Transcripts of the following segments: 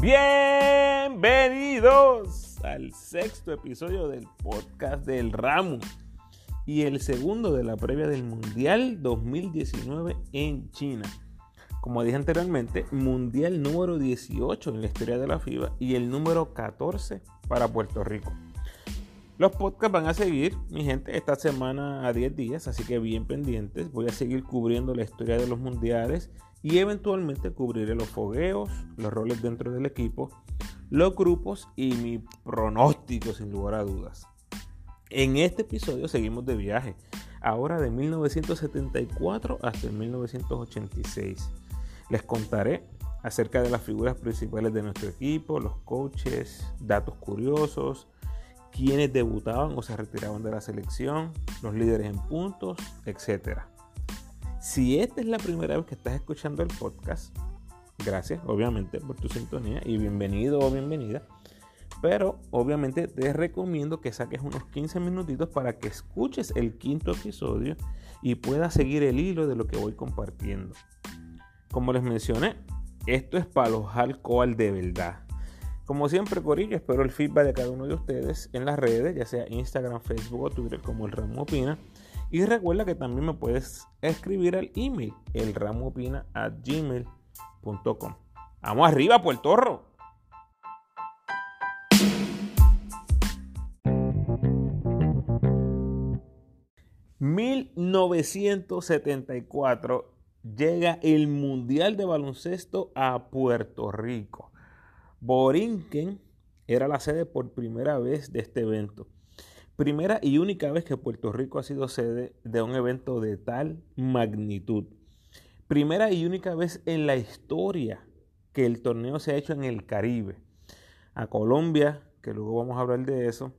Bienvenidos al sexto episodio del podcast del Ramo y el segundo de la previa del Mundial 2019 en China. Como dije anteriormente, Mundial número 18 en la historia de la FIBA y el número 14 para Puerto Rico. Los podcasts van a seguir, mi gente, esta semana a 10 días, así que bien pendientes. Voy a seguir cubriendo la historia de los mundiales y eventualmente cubriré los fogueos, los roles dentro del equipo, los grupos y mi pronóstico sin lugar a dudas. En este episodio seguimos de viaje, ahora de 1974 hasta 1986. Les contaré acerca de las figuras principales de nuestro equipo, los coaches, datos curiosos, quienes debutaban o se retiraban de la selección, los líderes en puntos, etc. Si esta es la primera vez que estás escuchando el podcast, gracias obviamente por tu sintonía y bienvenido o bienvenida. Pero obviamente te recomiendo que saques unos 15 minutitos para que escuches el quinto episodio y puedas seguir el hilo de lo que voy compartiendo. Como les mencioné, esto es para los alcohol de verdad. Como siempre, Corillo, espero el feedback de cada uno de ustedes en las redes, ya sea Instagram, Facebook o Twitter, como el Ramo Opina. Y recuerda que también me puedes escribir al email, gmail.com Vamos arriba, Puerto Rico. ...1974 llega el Mundial de Baloncesto a Puerto Rico. Borinquen era la sede por primera vez de este evento. Primera y única vez que Puerto Rico ha sido sede de un evento de tal magnitud. Primera y única vez en la historia que el torneo se ha hecho en el Caribe. A Colombia, que luego vamos a hablar de eso,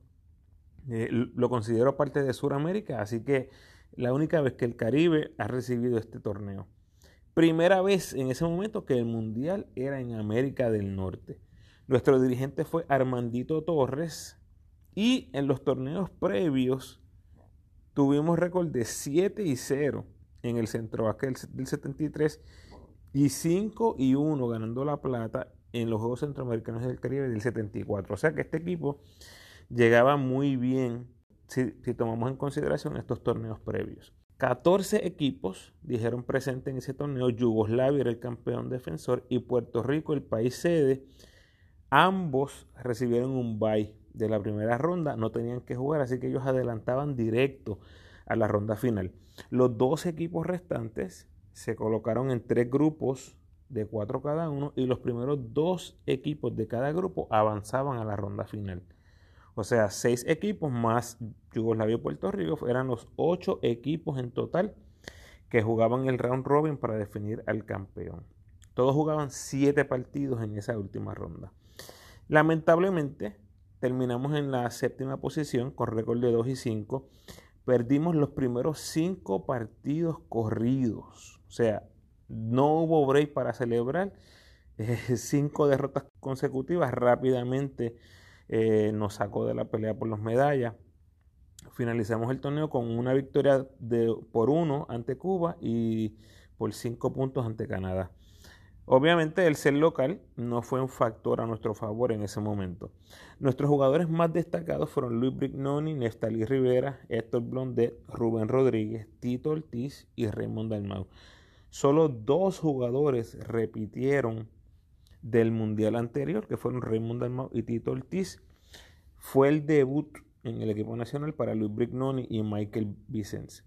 eh, lo considero parte de Sudamérica, así que la única vez que el Caribe ha recibido este torneo. Primera vez en ese momento que el Mundial era en América del Norte. Nuestro dirigente fue Armandito Torres y en los torneos previos tuvimos récord de 7 y 0 en el centro aquel del 73 y 5 y 1 ganando la plata en los Juegos Centroamericanos del Caribe del 74. O sea que este equipo llegaba muy bien si, tomamos en consideración estos torneos previos. 14 equipos dijeron presente en ese torneo. Yugoslavia era el campeón defensor y Puerto Rico, el país sede, Ambos recibieron un bye de la primera ronda, no tenían que jugar, así que ellos adelantaban directo a la ronda final. Los dos equipos restantes se colocaron en tres grupos de cuatro cada uno y los primeros dos equipos de cada grupo avanzaban a la ronda final. O sea, seis equipos más Yugoslavia y Puerto Rico eran los ocho equipos en total que jugaban el round robin para definir al campeón. Todos jugaban siete partidos en esa última ronda. Lamentablemente, terminamos en la séptima posición con récord de 2 y 5. Perdimos los primeros 5 partidos corridos. O sea, no hubo break para celebrar. 5 derrotas consecutivas rápidamente eh, nos sacó de la pelea por las medallas. Finalizamos el torneo con una victoria por 1 ante Cuba y por 5 puntos ante Canadá. Obviamente el ser local no fue un factor a nuestro favor en ese momento. Nuestros jugadores más destacados fueron Luis Brignoni, Neftalí Rivera, Héctor Blondet, Rubén Rodríguez, Tito Ortiz y Raymond Dalmau. Solo dos jugadores repitieron del mundial anterior, que fueron Raymond Dalmau y Tito Ortiz. Fue el debut en el equipo nacional para Luis Brignoni y Michael Vicens.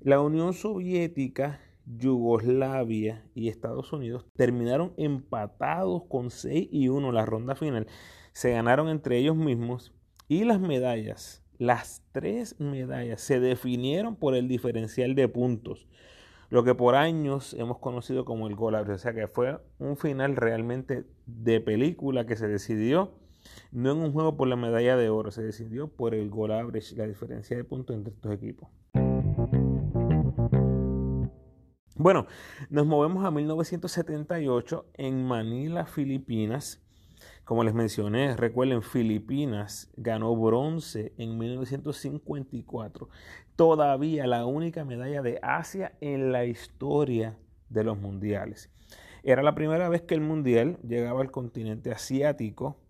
La Unión Soviética Yugoslavia y Estados Unidos terminaron empatados con 6 y 1 la ronda final. Se ganaron entre ellos mismos y las medallas, las tres medallas, se definieron por el diferencial de puntos. Lo que por años hemos conocido como el gol O sea que fue un final realmente de película que se decidió no en un juego por la medalla de oro, se decidió por el gol average, la diferencia de puntos entre estos equipos. Bueno, nos movemos a 1978 en Manila, Filipinas. Como les mencioné, recuerden, Filipinas ganó bronce en 1954. Todavía la única medalla de Asia en la historia de los mundiales. Era la primera vez que el Mundial llegaba al continente asiático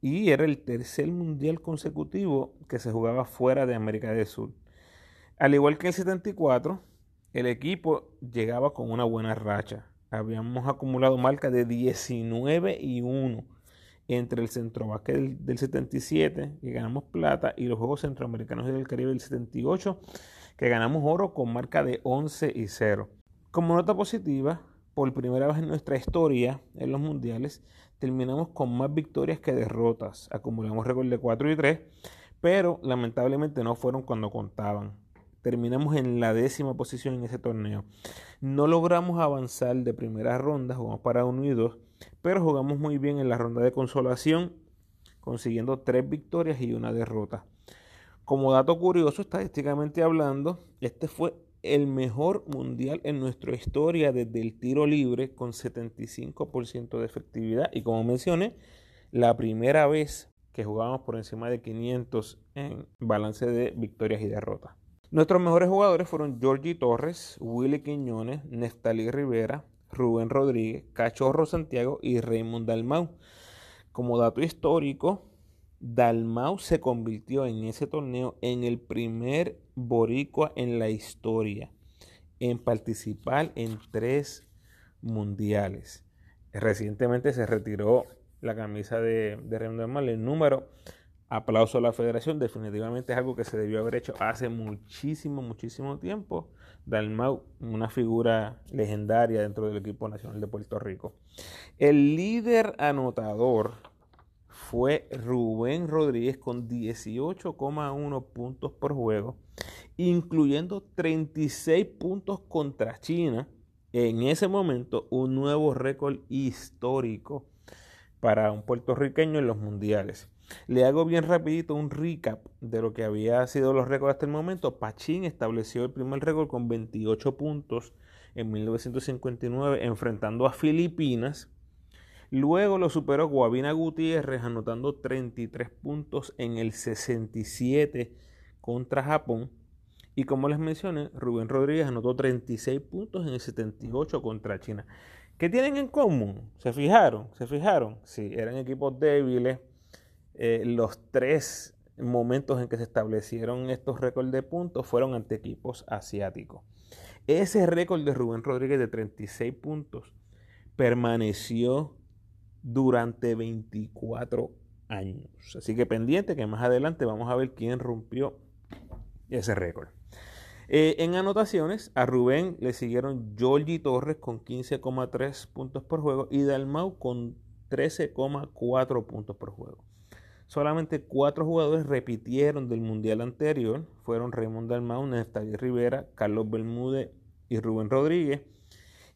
y era el tercer Mundial consecutivo que se jugaba fuera de América del Sur. Al igual que el 74, el equipo llegaba con una buena racha. Habíamos acumulado marca de 19 y 1 entre el Centro del, del 77, que ganamos plata, y los Juegos Centroamericanos del Caribe del 78, que ganamos oro con marca de 11 y 0. Como nota positiva, por primera vez en nuestra historia en los mundiales, terminamos con más victorias que derrotas. Acumulamos récord de 4 y 3, pero lamentablemente no fueron cuando contaban. Terminamos en la décima posición en ese torneo. No logramos avanzar de primera ronda, jugamos para 1 y 2, pero jugamos muy bien en la ronda de consolación, consiguiendo 3 victorias y una derrota. Como dato curioso, estadísticamente hablando, este fue el mejor mundial en nuestra historia desde el tiro libre con 75% de efectividad y como mencioné, la primera vez que jugamos por encima de 500 en balance de victorias y derrotas. Nuestros mejores jugadores fueron Georgie Torres, Willy Quiñones, Neftalí Rivera, Rubén Rodríguez, Cachorro Santiago y Raymond Dalmau. Como dato histórico, Dalmau se convirtió en ese torneo en el primer boricua en la historia en participar en tres mundiales. Recientemente se retiró la camisa de, de Dalmau, el número. Aplauso a la federación, definitivamente es algo que se debió haber hecho hace muchísimo, muchísimo tiempo. Dalmau, una figura legendaria dentro del equipo nacional de Puerto Rico. El líder anotador fue Rubén Rodríguez con 18,1 puntos por juego, incluyendo 36 puntos contra China. En ese momento, un nuevo récord histórico para un puertorriqueño en los mundiales. Le hago bien rapidito un recap de lo que había sido los récords hasta el momento. Pachín estableció el primer récord con 28 puntos en 1959 enfrentando a Filipinas Luego lo superó Guavina Gutiérrez anotando 33 puntos en el 67 contra Japón. Y como les mencioné, Rubén Rodríguez anotó 36 puntos en el 78 contra China. ¿Qué tienen en común? ¿Se fijaron? ¿Se fijaron? Sí, eran equipos débiles. Eh, los tres momentos en que se establecieron estos récords de puntos fueron ante equipos asiáticos. Ese récord de Rubén Rodríguez de 36 puntos permaneció durante 24 años. Así que pendiente que más adelante vamos a ver quién rompió ese récord. Eh, en anotaciones, a Rubén le siguieron Georgie Torres con 15,3 puntos por juego y Dalmau con 13,4 puntos por juego. Solamente cuatro jugadores repitieron del mundial anterior. Fueron Raymond Dalmau, Néstor Rivera, Carlos Bermúdez y Rubén Rodríguez.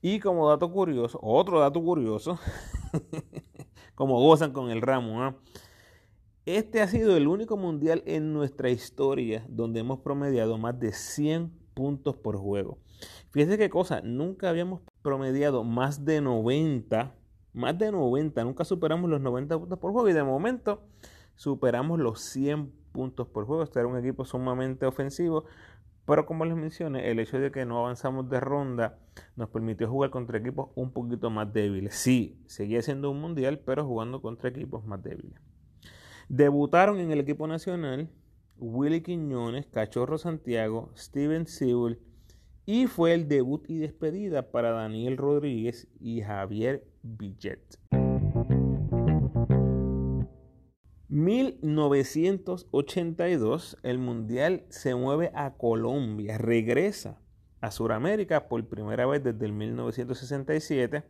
Y como dato curioso, otro dato curioso, como gozan con el ramo, este ha sido el único mundial en nuestra historia donde hemos promediado más de 100 puntos por juego. Fíjense qué cosa, nunca habíamos promediado más de 90, más de 90, nunca superamos los 90 puntos por juego y de momento superamos los 100 puntos por juego. Este era un equipo sumamente ofensivo, pero como les mencioné, el hecho de que no avanzamos de ronda nos permitió jugar contra equipos un poquito más débiles. Sí, seguía siendo un mundial, pero jugando contra equipos más débiles. Debutaron en el equipo nacional Willy Quiñones, Cachorro Santiago, Steven Sewell y fue el debut y despedida para Daniel Rodríguez y Javier Billet. 1982 el Mundial se mueve a Colombia, regresa a Sudamérica por primera vez desde el 1967.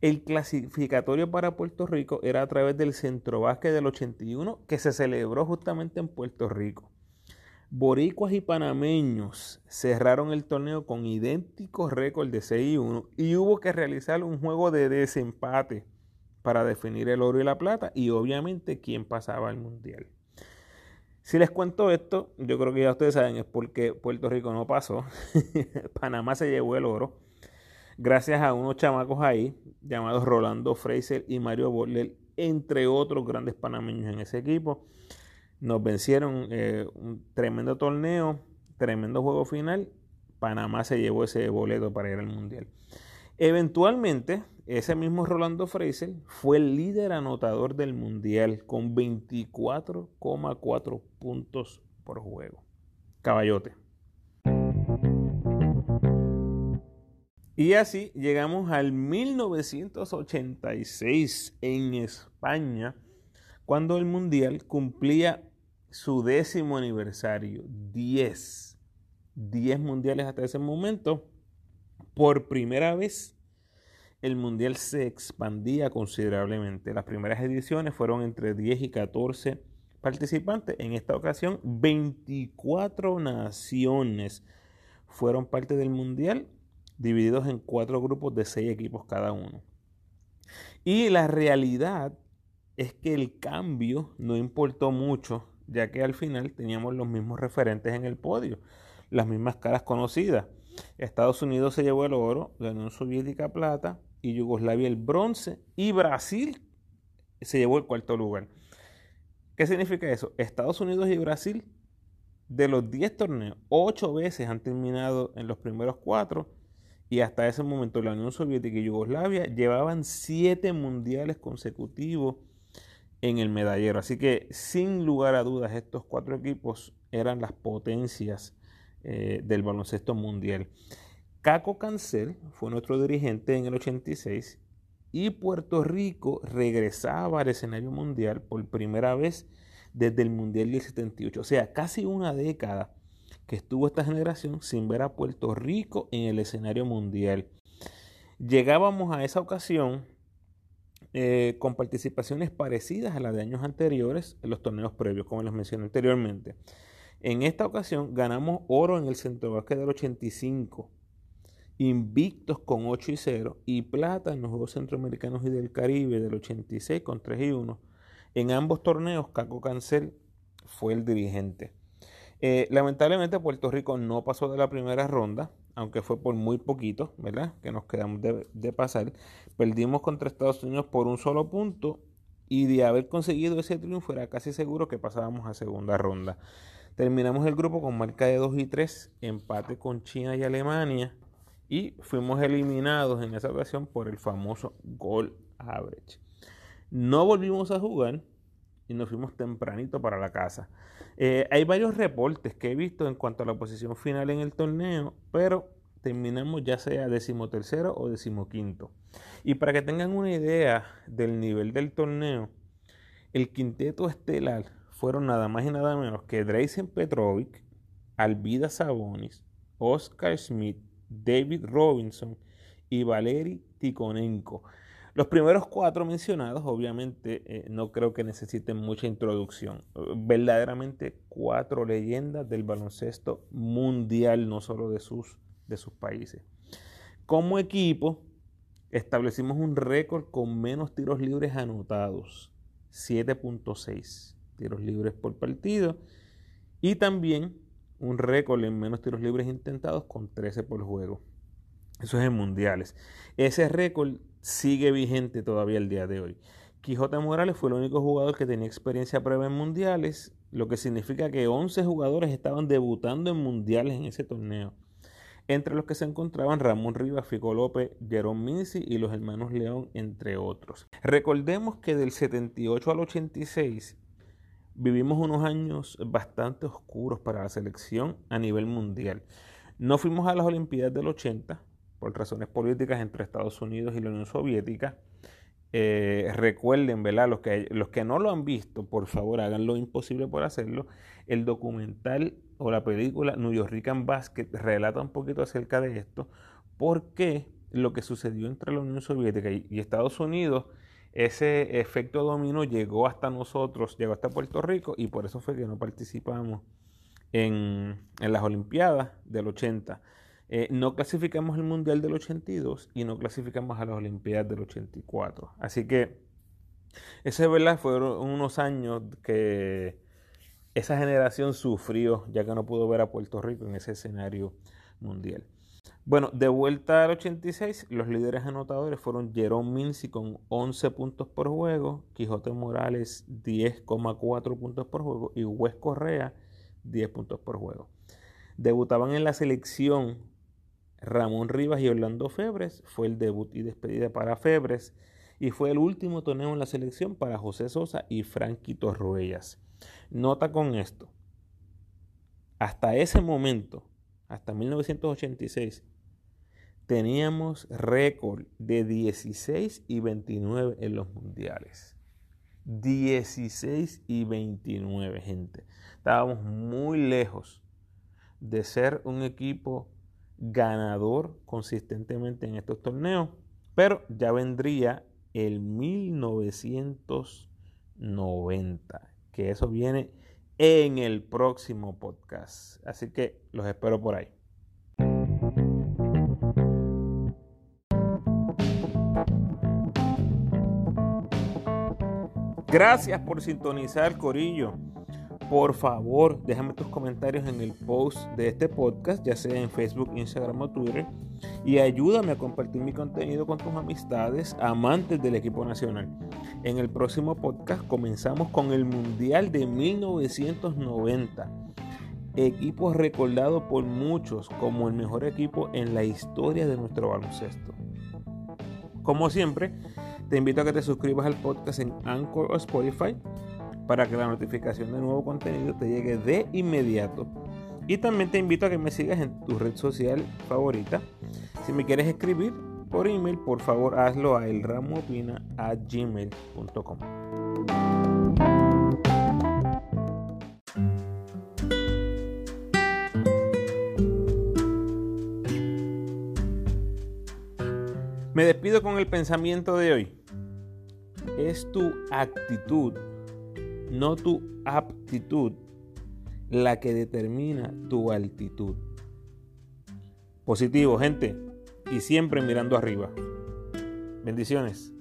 El clasificatorio para Puerto Rico era a través del Centro Básquet del 81 que se celebró justamente en Puerto Rico. Boricuas y panameños cerraron el torneo con idénticos récords de 6 y 1 y hubo que realizar un juego de desempate para definir el oro y la plata y obviamente quién pasaba al mundial. Si les cuento esto, yo creo que ya ustedes saben es porque Puerto Rico no pasó. Panamá se llevó el oro. Gracias a unos chamacos ahí, llamados Rolando Fraser y Mario Borler, entre otros grandes panameños en ese equipo. Nos vencieron eh, un tremendo torneo, tremendo juego final. Panamá se llevó ese boleto para ir al Mundial. Eventualmente, ese mismo Rolando Fraser fue el líder anotador del Mundial con 24,4 puntos por juego. Caballote. Y así llegamos al 1986 en España, cuando el Mundial cumplía su décimo aniversario, 10. 10 mundiales hasta ese momento. Por primera vez, el mundial se expandía considerablemente. Las primeras ediciones fueron entre 10 y 14 participantes. En esta ocasión, 24 naciones fueron parte del mundial, divididos en cuatro grupos de seis equipos cada uno. Y la realidad es que el cambio no importó mucho, ya que al final teníamos los mismos referentes en el podio, las mismas caras conocidas. Estados Unidos se llevó el oro, la Unión Soviética plata y Yugoslavia el bronce y Brasil se llevó el cuarto lugar. ¿Qué significa eso? Estados Unidos y Brasil, de los 10 torneos, 8 veces han terminado en los primeros 4 y hasta ese momento la Unión Soviética y Yugoslavia llevaban 7 mundiales consecutivos en el medallero. Así que sin lugar a dudas estos cuatro equipos eran las potencias eh, del baloncesto mundial. Caco Cancel fue nuestro dirigente en el 86 y Puerto Rico regresaba al escenario mundial por primera vez desde el Mundial del 78. O sea, casi una década que estuvo esta generación sin ver a Puerto Rico en el escenario mundial. Llegábamos a esa ocasión eh, con participaciones parecidas a las de años anteriores en los torneos previos, como les mencioné anteriormente. En esta ocasión ganamos oro en el Centro del 85 invictos con 8 y 0 y plata en los Juegos Centroamericanos y del Caribe del 86 con 3 y 1. En ambos torneos, Caco Cancel fue el dirigente. Eh, lamentablemente Puerto Rico no pasó de la primera ronda, aunque fue por muy poquito, ¿verdad? Que nos quedamos de, de pasar. Perdimos contra Estados Unidos por un solo punto y de haber conseguido ese triunfo era casi seguro que pasábamos a segunda ronda. Terminamos el grupo con marca de 2 y 3, empate con China y Alemania y fuimos eliminados en esa ocasión por el famoso goal average. No volvimos a jugar y nos fuimos tempranito para la casa. Eh, hay varios reportes que he visto en cuanto a la posición final en el torneo, pero terminamos ya sea decimotercero o decimoquinto. Y para que tengan una idea del nivel del torneo, el quinteto estelar fueron nada más y nada menos que Dreisen Petrovic, Alvida Sabonis, Oscar Schmidt, David Robinson y Valery Tikonenko. Los primeros cuatro mencionados, obviamente, eh, no creo que necesiten mucha introducción. Verdaderamente cuatro leyendas del baloncesto mundial, no solo de sus, de sus países. Como equipo, establecimos un récord con menos tiros libres anotados, 7.6 tiros libres por partido, y también un récord en menos tiros libres intentados con 13 por juego. Eso es en mundiales. Ese récord sigue vigente todavía el día de hoy. Quijote Morales fue el único jugador que tenía experiencia prueba en mundiales, lo que significa que 11 jugadores estaban debutando en mundiales en ese torneo. Entre los que se encontraban Ramón Rivas, Fico López, Jerón Minci y los hermanos León, entre otros. Recordemos que del 78 al 86 vivimos unos años bastante oscuros para la selección a nivel mundial. No fuimos a las Olimpiadas del 80 por razones políticas entre Estados Unidos y la Unión Soviética. Eh, recuerden, ¿verdad? Los que, los que no lo han visto, por favor, hagan lo imposible por hacerlo. El documental o la película New York Basket relata un poquito acerca de esto, porque lo que sucedió entre la Unión Soviética y Estados Unidos ese efecto dominó llegó hasta nosotros, llegó hasta Puerto Rico y por eso fue que no participamos en, las Olimpiadas del 80. Eh, no clasificamos el Mundial del 82 y no clasificamos a las Olimpiadas del 84. Así que ese verdad fueron unos años que esa generación sufrió ya que no pudo ver a Puerto Rico en ese escenario mundial. Bueno, de vuelta al 86, los líderes anotadores fueron Jerome Mincy con 11 puntos por juego, Quijote Morales 10,4 puntos por juego y Wes Correa 10 puntos por juego. Debutaban en la selección Ramón Rivas y Orlando Febres. Fue el debut y despedida para Febres. Y fue el último torneo en la selección para José Sosa y Frankie Torruellas. Nota con esto. Hasta ese momento, hasta 1986, teníamos récord de 16 y 29 en los mundiales. 16 y 29, gente. Estábamos muy lejos de ser un equipo ganador consistentemente en estos torneos, pero ya vendría el 1990, que eso viene en el próximo podcast. Así que los espero por ahí. Gracias por sintonizar, Corillo. Por favor, déjame tus comentarios en el post de este podcast, ya sea en Facebook, Instagram o Twitter, y ayúdame a compartir mi contenido con tus amistades, amantes del equipo nacional. En el próximo podcast comenzamos con el Mundial de 1990. Equipo recordado por muchos como el mejor equipo en la historia de nuestro baloncesto. Como siempre, te invito a que te suscribas al podcast en Anchor o Spotify para que la notificación de nuevo contenido te llegue de inmediato. Y también te invito a que me sigas en tu red social favorita. Si me quieres escribir por email, por favor hazlo a elramopina.gmail.com. Me despido con el pensamiento de hoy. Es tu actitud, no tu aptitud, la que determina tu altitud. Positivo, gente, y siempre mirando arriba. Bendiciones.